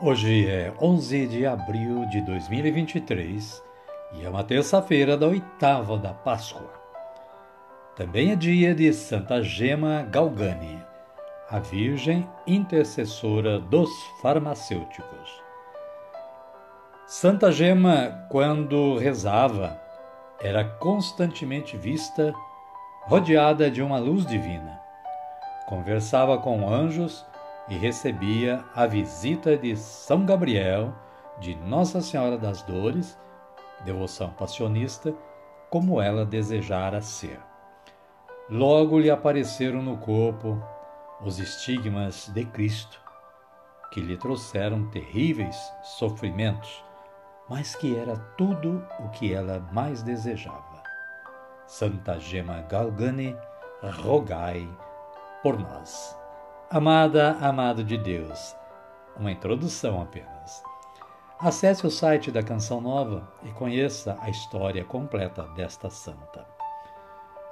Hoje é 11 de abril de 2023 e é uma terça-feira da oitava da Páscoa. Também é dia de Santa Gema Galgani, a Virgem intercessora dos farmacêuticos. Santa Gema, quando rezava, era constantemente vista rodeada de uma luz divina. Conversava com anjos e recebia a visita de São Gabriel, de Nossa Senhora das Dores, devoção passionista, como ela desejara ser. Logo lhe apareceram no corpo os estigmas de Cristo, que lhe trouxeram terríveis sofrimentos, mas que era tudo o que ela mais desejava. Santa Gema Galgani, rogai por nós. Amada, amado de Deus, uma introdução apenas. Acesse o site da Canção Nova e conheça a história completa desta santa.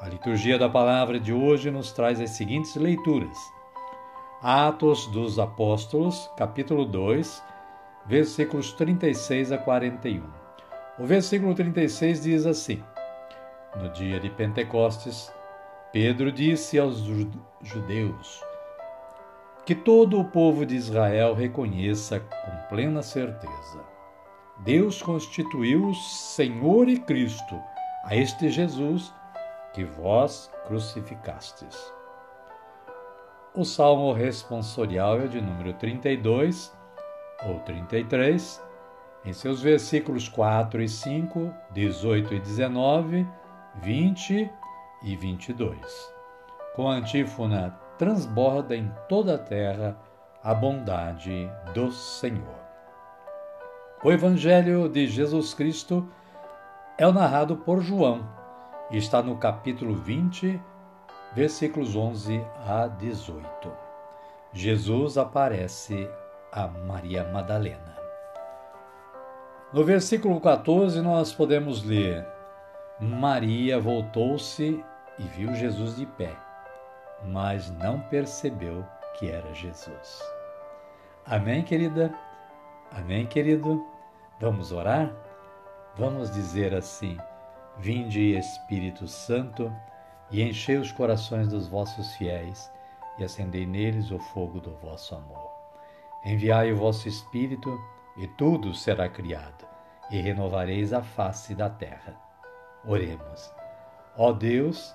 A liturgia da palavra de hoje nos traz as seguintes leituras: Atos dos Apóstolos, capítulo 2, versículos 36 a 41. O versículo 36 diz assim: No dia de Pentecostes, Pedro disse aos judeus: que todo o povo de Israel reconheça com plena certeza. Deus constituiu Senhor e Cristo a este Jesus que vós crucificastes. O salmo responsorial é de número 32 ou 33, em seus versículos 4 e 5, 18 e 19, 20 e 22, com a antífona transborda em toda a terra a bondade do Senhor. O Evangelho de Jesus Cristo é o narrado por João e está no capítulo 20, versículos 11 a 18. Jesus aparece a Maria Madalena. No versículo 14, nós podemos ler: Maria voltou-se e viu Jesus de pé mas não percebeu que era Jesus. Amém, querida? Amém, querido? Vamos orar? Vamos dizer assim: Vinde, Espírito Santo, e enchei os corações dos vossos fiéis, e acendei neles o fogo do vosso amor. Enviai o vosso Espírito, e tudo será criado, e renovareis a face da terra. Oremos. Ó Deus,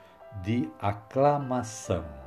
de aclamação.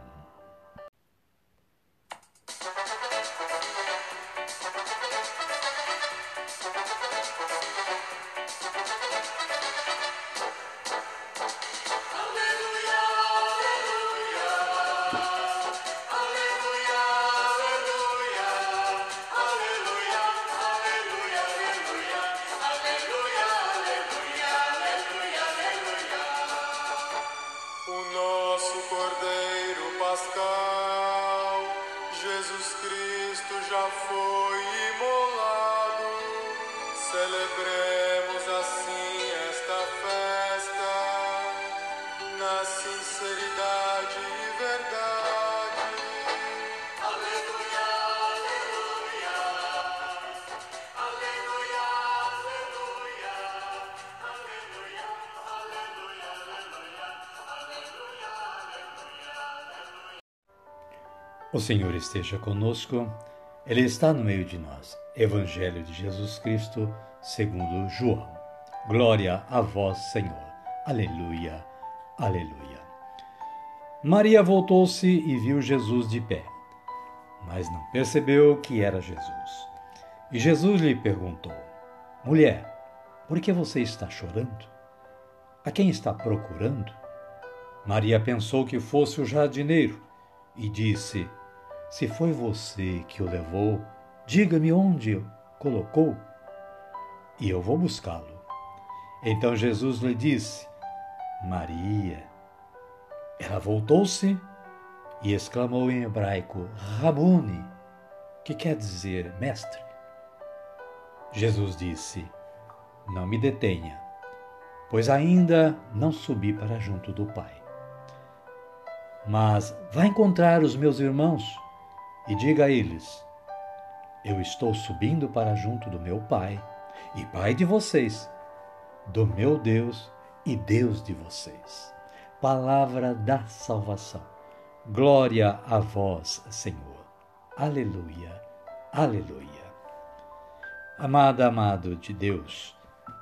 O Senhor esteja conosco, Ele está no meio de nós. Evangelho de Jesus Cristo, segundo João. Glória a vós, Senhor. Aleluia, aleluia. Maria voltou-se e viu Jesus de pé, mas não percebeu que era Jesus. E Jesus lhe perguntou: Mulher, por que você está chorando? A quem está procurando? Maria pensou que fosse o jardineiro e disse: se foi você que o levou, diga-me onde o colocou e eu vou buscá-lo. Então Jesus lhe disse: Maria. Ela voltou-se e exclamou em hebraico: Rabuni, que quer dizer mestre. Jesus disse: Não me detenha, pois ainda não subi para junto do Pai. Mas vá encontrar os meus irmãos e diga a eles: Eu estou subindo para junto do meu Pai e Pai de vocês, do meu Deus e Deus de vocês. Palavra da salvação. Glória a vós, Senhor. Aleluia, aleluia. Amada, amado de Deus,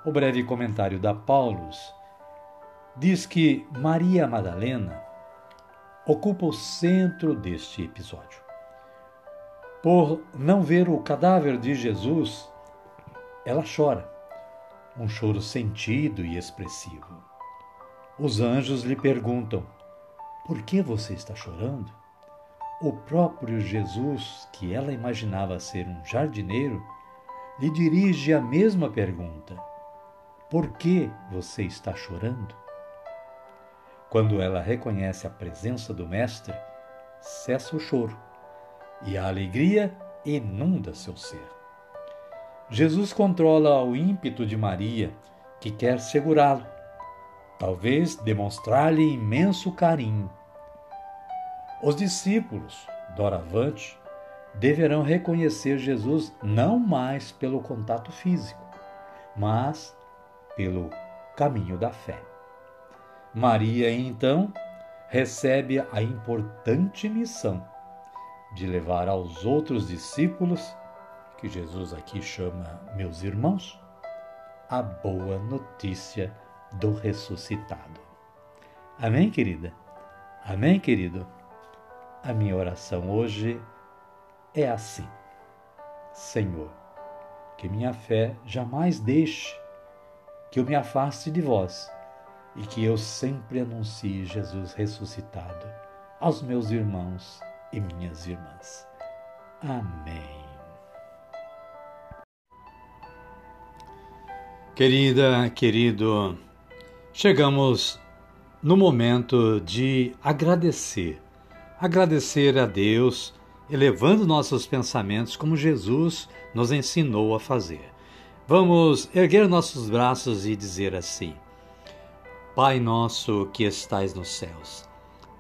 o breve comentário da Paulus diz que Maria Madalena ocupa o centro deste episódio por não ver o cadáver de Jesus, ela chora, um choro sentido e expressivo. Os anjos lhe perguntam: Por que você está chorando? O próprio Jesus, que ela imaginava ser um jardineiro, lhe dirige a mesma pergunta: Por que você está chorando? Quando ela reconhece a presença do Mestre, cessa o choro e a alegria inunda seu ser. Jesus controla o ímpeto de Maria, que quer segurá-lo, talvez demonstrar-lhe imenso carinho. Os discípulos, doravante, deverão reconhecer Jesus não mais pelo contato físico, mas pelo caminho da fé. Maria, então, recebe a importante missão de levar aos outros discípulos, que Jesus aqui chama meus irmãos, a boa notícia do ressuscitado. Amém, querida? Amém, querido? A minha oração hoje é assim: Senhor, que minha fé jamais deixe que eu me afaste de vós e que eu sempre anuncie Jesus ressuscitado aos meus irmãos e minhas irmãs. Amém. Querida, querido, chegamos no momento de agradecer. Agradecer a Deus, elevando nossos pensamentos como Jesus nos ensinou a fazer. Vamos erguer nossos braços e dizer assim: Pai nosso que estais nos céus,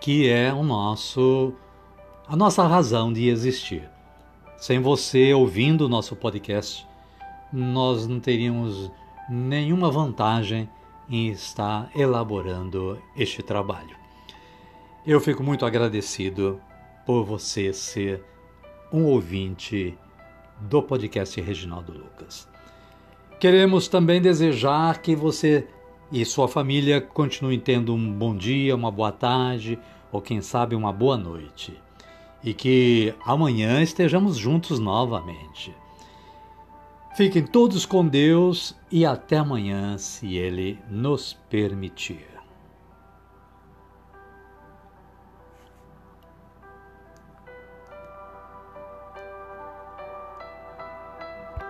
que é o nosso a nossa razão de existir. Sem você ouvindo o nosso podcast, nós não teríamos nenhuma vantagem em estar elaborando este trabalho. Eu fico muito agradecido por você ser um ouvinte do podcast Reginaldo Lucas. Queremos também desejar que você e sua família continue tendo um bom dia, uma boa tarde ou quem sabe uma boa noite. E que amanhã estejamos juntos novamente. Fiquem todos com Deus e até amanhã, se Ele nos permitir.